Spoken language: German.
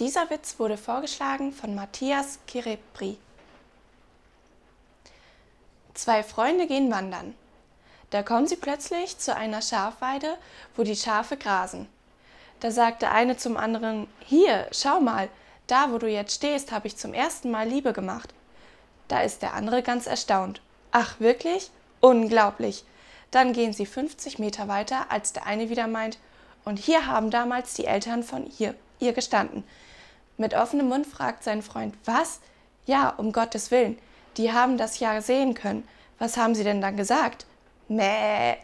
Dieser Witz wurde vorgeschlagen von Matthias Kirepri. Zwei Freunde gehen wandern. Da kommen sie plötzlich zu einer Schafweide, wo die Schafe grasen. Da sagt der eine zum anderen, hier, schau mal, da wo du jetzt stehst, habe ich zum ersten Mal Liebe gemacht. Da ist der andere ganz erstaunt. Ach, wirklich? Unglaublich. Dann gehen sie 50 Meter weiter, als der eine wieder meint, und hier haben damals die Eltern von ihr, ihr gestanden. Mit offenem Mund fragt sein Freund, was? Ja, um Gottes Willen, die haben das ja sehen können. Was haben sie denn dann gesagt? Mäh.